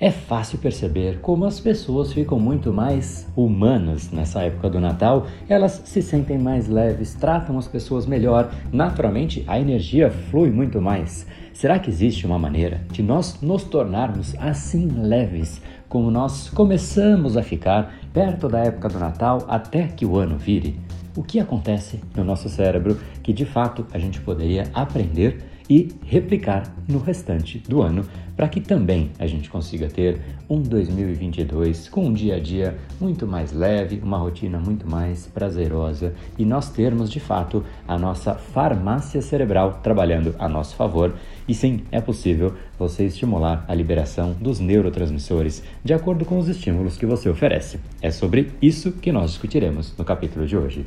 É fácil perceber como as pessoas ficam muito mais humanas nessa época do Natal, elas se sentem mais leves, tratam as pessoas melhor, naturalmente a energia flui muito mais. Será que existe uma maneira de nós nos tornarmos assim leves, como nós começamos a ficar perto da época do Natal até que o ano vire? O que acontece no nosso cérebro que de fato a gente poderia aprender e replicar no restante do ano, para que também a gente consiga ter um 2022 com um dia a dia muito mais leve, uma rotina muito mais prazerosa e nós termos de fato a nossa farmácia cerebral trabalhando a nosso favor. E sim, é possível você estimular a liberação dos neurotransmissores de acordo com os estímulos que você oferece. É sobre isso que nós discutiremos no capítulo de hoje.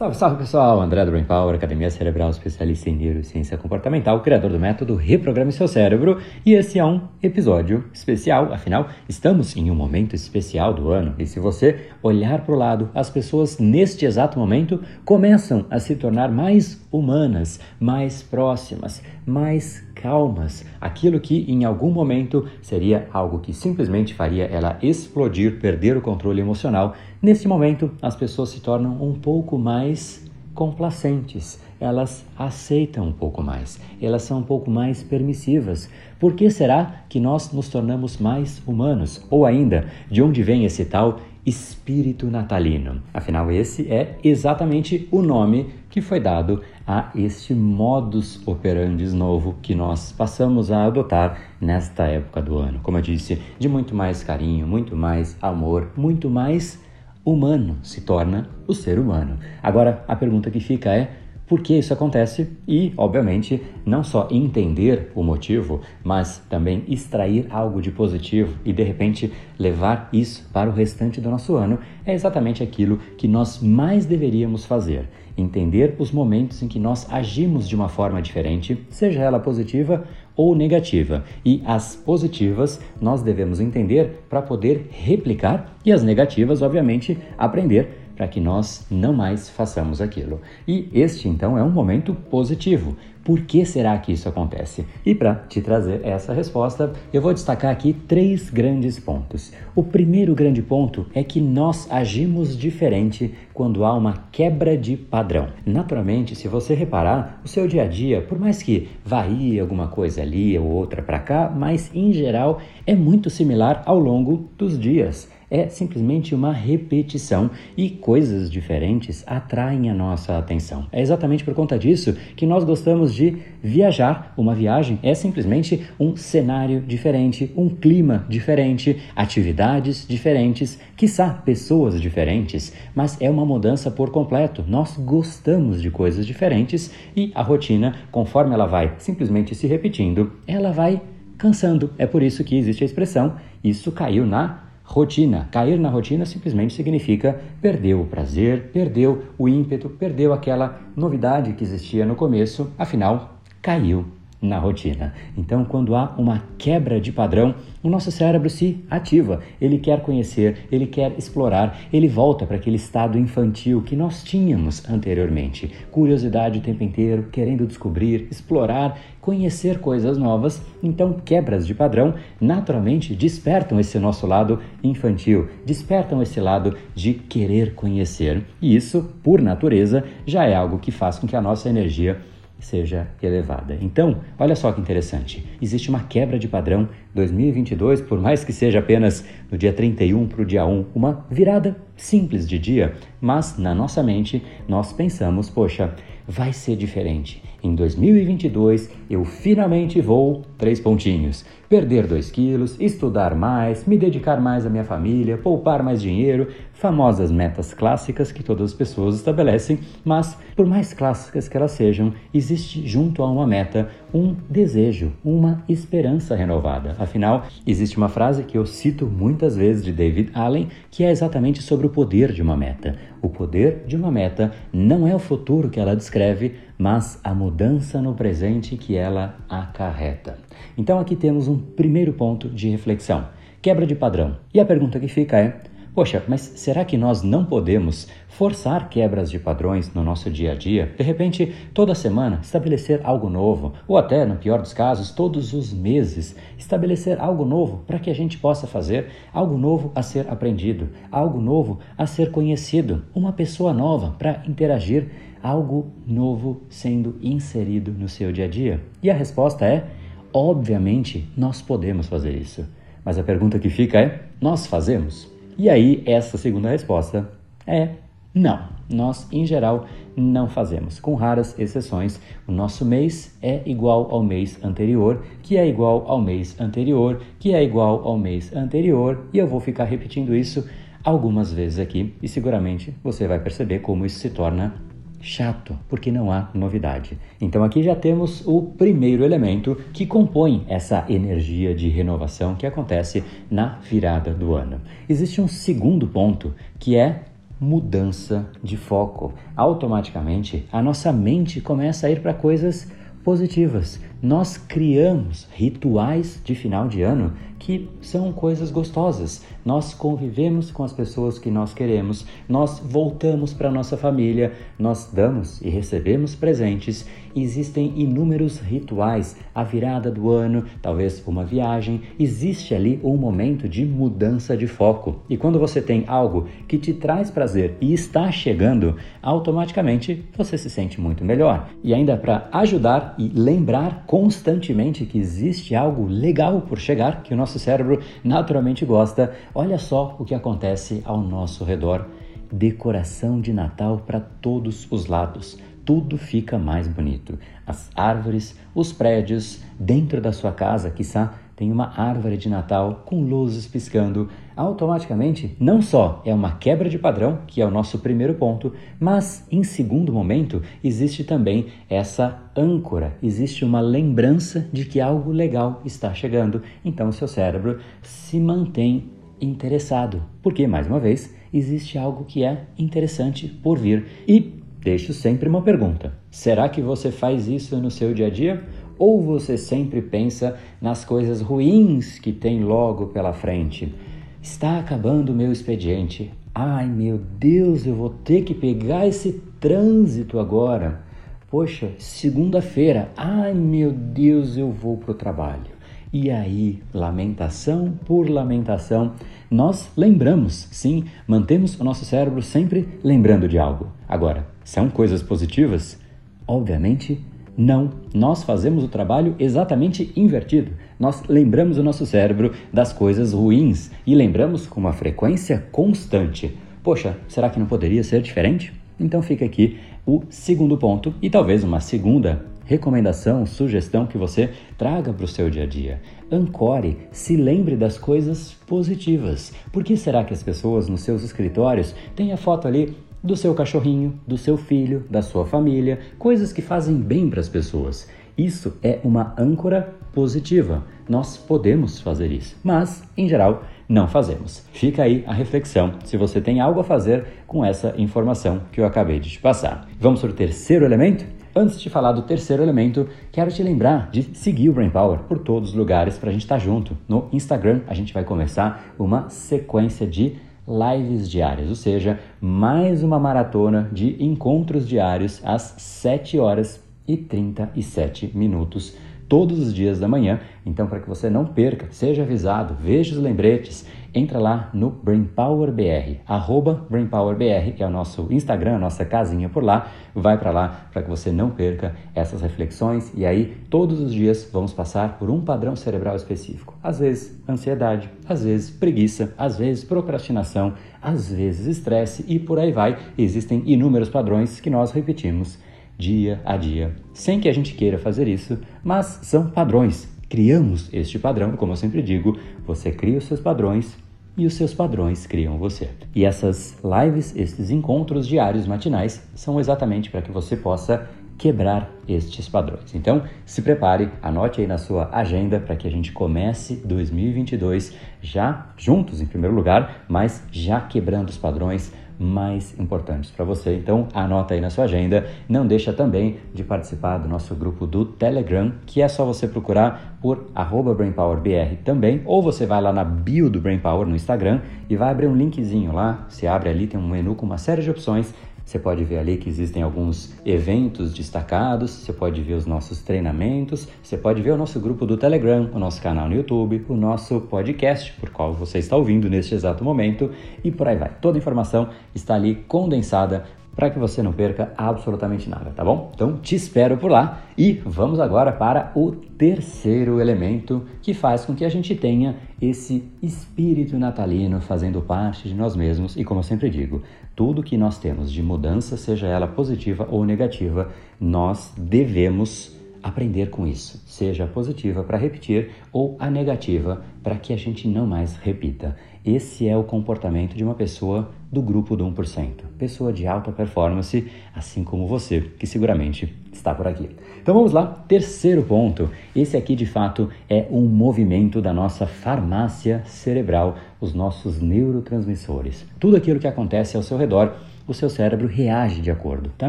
Salve, salve pessoal! André do Brain Power, Academia Cerebral, especialista em neurociência comportamental, criador do método Reprograme Seu Cérebro, e esse é um episódio especial, afinal, estamos em um momento especial do ano, e se você olhar para o lado, as pessoas neste exato momento começam a se tornar mais humanas, mais próximas, mais calmas, aquilo que em algum momento seria algo que simplesmente faria ela explodir, perder o controle emocional, nesse momento as pessoas se tornam um pouco mais complacentes, elas aceitam um pouco mais, elas são um pouco mais permissivas. Por que será que nós nos tornamos mais humanos? Ou ainda, de onde vem esse tal espírito natalino? Afinal, esse é exatamente o nome que foi dado a este modus operandi novo que nós passamos a adotar nesta época do ano. Como eu disse, de muito mais carinho, muito mais amor, muito mais humano se torna o ser humano. Agora, a pergunta que fica é: por que isso acontece e, obviamente, não só entender o motivo, mas também extrair algo de positivo e de repente levar isso para o restante do nosso ano é exatamente aquilo que nós mais deveríamos fazer. Entender os momentos em que nós agimos de uma forma diferente, seja ela positiva ou negativa. E as positivas nós devemos entender para poder replicar e as negativas, obviamente, aprender para que nós não mais façamos aquilo. E este então é um momento positivo. Por que será que isso acontece? E para te trazer essa resposta, eu vou destacar aqui três grandes pontos. O primeiro grande ponto é que nós agimos diferente quando há uma quebra de padrão. Naturalmente, se você reparar, o seu dia a dia, por mais que varie alguma coisa ali ou outra para cá, mas em geral é muito similar ao longo dos dias é simplesmente uma repetição e coisas diferentes atraem a nossa atenção. É exatamente por conta disso que nós gostamos de viajar. Uma viagem é simplesmente um cenário diferente, um clima diferente, atividades diferentes, quiçá pessoas diferentes, mas é uma mudança por completo. Nós gostamos de coisas diferentes e a rotina, conforme ela vai simplesmente se repetindo, ela vai cansando. É por isso que existe a expressão isso caiu na Rotina. Cair na rotina simplesmente significa perdeu o prazer, perdeu o ímpeto, perdeu aquela novidade que existia no começo, afinal, caiu na rotina. Então, quando há uma quebra de padrão, o nosso cérebro se ativa, ele quer conhecer, ele quer explorar, ele volta para aquele estado infantil que nós tínhamos anteriormente. Curiosidade o tempo inteiro, querendo descobrir, explorar, conhecer coisas novas. Então, quebras de padrão naturalmente despertam esse nosso lado infantil, despertam esse lado de querer conhecer. E isso, por natureza, já é algo que faz com que a nossa energia seja elevada. Então, olha só que interessante. Existe uma quebra de padrão 2022, por mais que seja apenas no dia 31 para o dia 1, uma virada simples de dia, mas na nossa mente nós pensamos, poxa, vai ser diferente. Em 2022 eu finalmente vou três pontinhos. Perder 2 quilos, estudar mais, me dedicar mais à minha família, poupar mais dinheiro, famosas metas clássicas que todas as pessoas estabelecem, mas por mais clássicas que elas sejam, existe junto a uma meta um desejo, uma esperança renovada. Afinal, existe uma frase que eu cito muitas vezes de David Allen, que é exatamente sobre o poder de uma meta. O poder de uma meta não é o futuro que ela descreve, mas a mudança no presente que ela acarreta. Então aqui temos um primeiro ponto de reflexão: quebra de padrão. E a pergunta que fica é: Poxa, mas será que nós não podemos forçar quebras de padrões no nosso dia a dia? De repente, toda semana, estabelecer algo novo, ou até, no pior dos casos, todos os meses, estabelecer algo novo para que a gente possa fazer algo novo a ser aprendido, algo novo a ser conhecido, uma pessoa nova para interagir, algo novo sendo inserido no seu dia a dia? E a resposta é: obviamente, nós podemos fazer isso. Mas a pergunta que fica é: nós fazemos? E aí, essa segunda resposta é não. Nós, em geral, não fazemos. Com raras exceções, o nosso mês é igual ao mês anterior, que é igual ao mês anterior, que é igual ao mês anterior, e eu vou ficar repetindo isso algumas vezes aqui e seguramente você vai perceber como isso se torna chato, porque não há novidade. Então aqui já temos o primeiro elemento que compõe essa energia de renovação que acontece na virada do ano. Existe um segundo ponto que é mudança de foco. Automaticamente a nossa mente começa a ir para coisas positivas. Nós criamos rituais de final de ano que são coisas gostosas. Nós convivemos com as pessoas que nós queremos, nós voltamos para nossa família, nós damos e recebemos presentes. Existem inúmeros rituais, a virada do ano, talvez uma viagem, existe ali um momento de mudança de foco. E quando você tem algo que te traz prazer e está chegando, automaticamente você se sente muito melhor. E ainda para ajudar e lembrar constantemente que existe algo legal por chegar, que o nosso cérebro naturalmente gosta, olha só o que acontece ao nosso redor. Decoração de Natal para todos os lados. Tudo fica mais bonito. As árvores, os prédios, dentro da sua casa, quiçá, tem uma árvore de Natal com luzes piscando, automaticamente não só é uma quebra de padrão, que é o nosso primeiro ponto, mas em segundo momento existe também essa âncora, existe uma lembrança de que algo legal está chegando. Então o seu cérebro se mantém interessado, porque mais uma vez existe algo que é interessante por vir. E deixo sempre uma pergunta: será que você faz isso no seu dia a dia? Ou você sempre pensa nas coisas ruins que tem logo pela frente? Está acabando o meu expediente. Ai meu Deus, eu vou ter que pegar esse trânsito agora. Poxa, segunda-feira. Ai meu Deus, eu vou para o trabalho. E aí, lamentação por lamentação, nós lembramos, sim, mantemos o nosso cérebro sempre lembrando de algo. Agora, são coisas positivas? Obviamente não, nós fazemos o trabalho exatamente invertido. Nós lembramos o nosso cérebro das coisas ruins e lembramos com uma frequência constante. Poxa, será que não poderia ser diferente? Então fica aqui o segundo ponto e talvez uma segunda recomendação, sugestão que você traga para o seu dia a dia. Ancore, se lembre das coisas positivas. Por que será que as pessoas nos seus escritórios têm a foto ali do seu cachorrinho, do seu filho, da sua família, coisas que fazem bem para as pessoas. Isso é uma âncora positiva. Nós podemos fazer isso, mas, em geral, não fazemos. Fica aí a reflexão se você tem algo a fazer com essa informação que eu acabei de te passar. Vamos para o terceiro elemento? Antes de falar do terceiro elemento, quero te lembrar de seguir o Brain Power por todos os lugares para a gente estar tá junto. No Instagram, a gente vai começar uma sequência de lives diárias, ou seja, mais uma maratona de encontros diários às 7 horas e 37 minutos todos os dias da manhã. Então, para que você não perca, seja avisado, veja os lembretes, entra lá no BrainPowerBR, arroba BrainPowerBR, que é o nosso Instagram, a nossa casinha por lá. Vai para lá para que você não perca essas reflexões e aí todos os dias vamos passar por um padrão cerebral específico. Às vezes ansiedade, às vezes preguiça, às vezes procrastinação, às vezes estresse e por aí vai. Existem inúmeros padrões que nós repetimos dia a dia, sem que a gente queira fazer isso, mas são padrões. Criamos este padrão, como eu sempre digo, você cria os seus padrões e os seus padrões criam você. E essas lives, esses encontros diários matinais, são exatamente para que você possa quebrar estes padrões. Então, se prepare, anote aí na sua agenda para que a gente comece 2022 já juntos em primeiro lugar, mas já quebrando os padrões, mais importantes para você. Então, anota aí na sua agenda. Não deixa também de participar do nosso grupo do Telegram, que é só você procurar por BrainPowerBR também, ou você vai lá na bio do BrainPower no Instagram e vai abrir um linkzinho lá. Você abre ali, tem um menu com uma série de opções você pode ver ali que existem alguns eventos destacados, você pode ver os nossos treinamentos, você pode ver o nosso grupo do Telegram, o nosso canal no YouTube, o nosso podcast, por qual você está ouvindo neste exato momento, e por aí vai. Toda a informação está ali condensada para que você não perca absolutamente nada, tá bom? Então te espero por lá e vamos agora para o terceiro elemento que faz com que a gente tenha esse espírito natalino fazendo parte de nós mesmos e como eu sempre digo, tudo que nós temos de mudança, seja ela positiva ou negativa, nós devemos aprender com isso, seja a positiva para repetir ou a negativa para que a gente não mais repita. Esse é o comportamento de uma pessoa do grupo do 1%, pessoa de alta performance, assim como você, que seguramente está por aqui. Então vamos lá, terceiro ponto. Esse aqui de fato é um movimento da nossa farmácia cerebral, os nossos neurotransmissores. Tudo aquilo que acontece ao seu redor o seu cérebro reage de acordo, da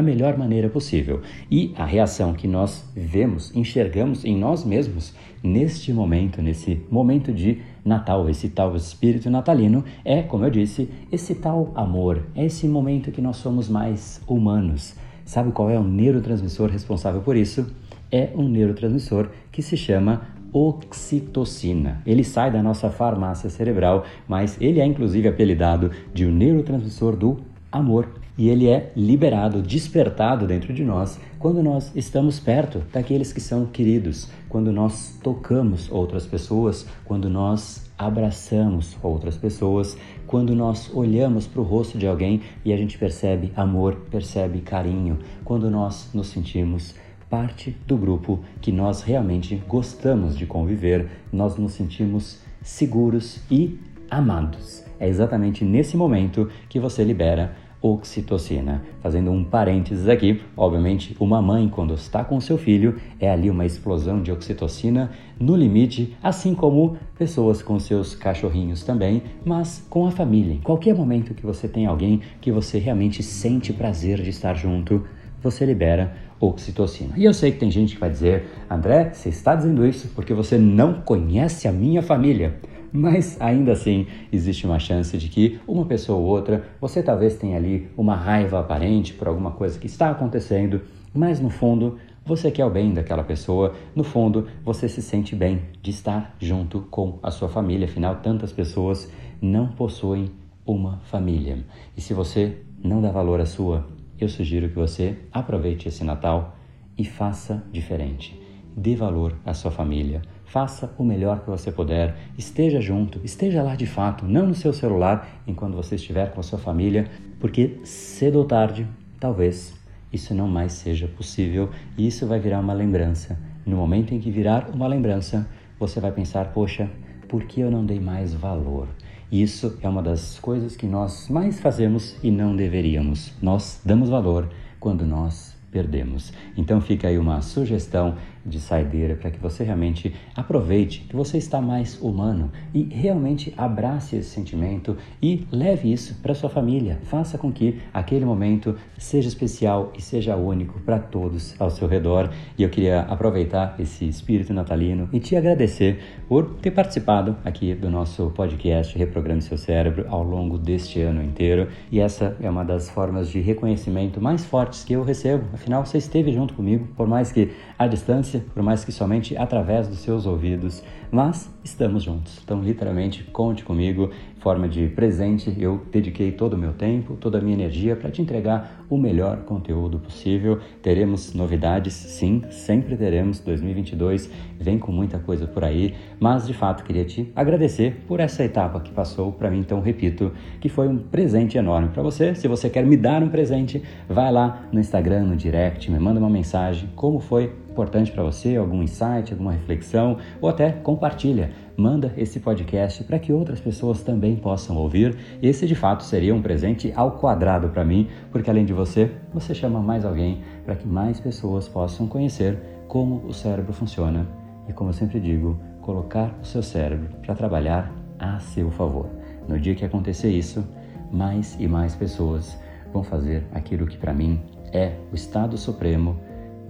melhor maneira possível. E a reação que nós vemos, enxergamos em nós mesmos neste momento, nesse momento de Natal, esse tal espírito natalino, é, como eu disse, esse tal amor, é esse momento que nós somos mais humanos. Sabe qual é o neurotransmissor responsável por isso? É um neurotransmissor que se chama oxitocina. Ele sai da nossa farmácia cerebral, mas ele é inclusive apelidado de um neurotransmissor do amor. E ele é liberado, despertado dentro de nós quando nós estamos perto daqueles que são queridos, quando nós tocamos outras pessoas, quando nós abraçamos outras pessoas, quando nós olhamos para o rosto de alguém e a gente percebe amor, percebe carinho, quando nós nos sentimos parte do grupo que nós realmente gostamos de conviver, nós nos sentimos seguros e amados. É exatamente nesse momento que você libera oxitocina. Fazendo um parênteses aqui, obviamente, uma mãe, quando está com seu filho, é ali uma explosão de oxitocina no limite, assim como pessoas com seus cachorrinhos também, mas com a família. Em qualquer momento que você tem alguém que você realmente sente prazer de estar junto, você libera oxitocina. E eu sei que tem gente que vai dizer, André, você está dizendo isso porque você não conhece a minha família mas ainda assim existe uma chance de que uma pessoa ou outra, você talvez tenha ali uma raiva aparente por alguma coisa que está acontecendo, mas no fundo você quer o bem daquela pessoa, no fundo você se sente bem de estar junto com a sua família, afinal tantas pessoas não possuem uma família. E se você não dá valor à sua, eu sugiro que você aproveite esse Natal e faça diferente. Dê valor à sua família, Faça o melhor que você puder, esteja junto, esteja lá de fato, não no seu celular enquanto você estiver com a sua família, porque cedo ou tarde, talvez, isso não mais seja possível e isso vai virar uma lembrança. No momento em que virar uma lembrança, você vai pensar: poxa, por que eu não dei mais valor? Isso é uma das coisas que nós mais fazemos e não deveríamos. Nós damos valor quando nós perdemos. Então fica aí uma sugestão de saideira para que você realmente aproveite que você está mais humano e realmente abrace esse sentimento e leve isso para sua família. Faça com que aquele momento seja especial e seja único para todos ao seu redor. E eu queria aproveitar esse espírito natalino e te agradecer por ter participado aqui do nosso podcast Reprograme Seu Cérebro ao longo deste ano inteiro. E essa é uma das formas de reconhecimento mais fortes que eu recebo. Afinal, você esteve junto comigo, por mais que à distância, por mais que somente através dos seus ouvidos, mas estamos juntos. Então, literalmente, conte comigo, forma de presente. Eu dediquei todo o meu tempo, toda a minha energia para te entregar o melhor conteúdo possível. Teremos novidades, sim, sempre teremos. 2022 vem com muita coisa por aí, mas de fato queria te agradecer por essa etapa que passou para mim. Então, repito, que foi um presente enorme para você. Se você quer me dar um presente, vai lá no Instagram, no direct, me manda uma mensagem como foi importante para você, algum insight, alguma reflexão, ou até compartilha. Manda esse podcast para que outras pessoas também possam ouvir. Esse de fato seria um presente ao quadrado para mim, porque além de você, você chama mais alguém para que mais pessoas possam conhecer como o cérebro funciona e, como eu sempre digo, colocar o seu cérebro para trabalhar a seu favor. No dia que acontecer isso, mais e mais pessoas vão fazer aquilo que para mim é o estado supremo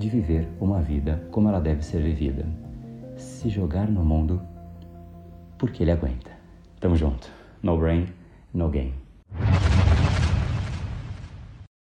de viver uma vida como ela deve ser vivida. Se jogar no mundo porque ele aguenta. Tamo junto. No brain, no game.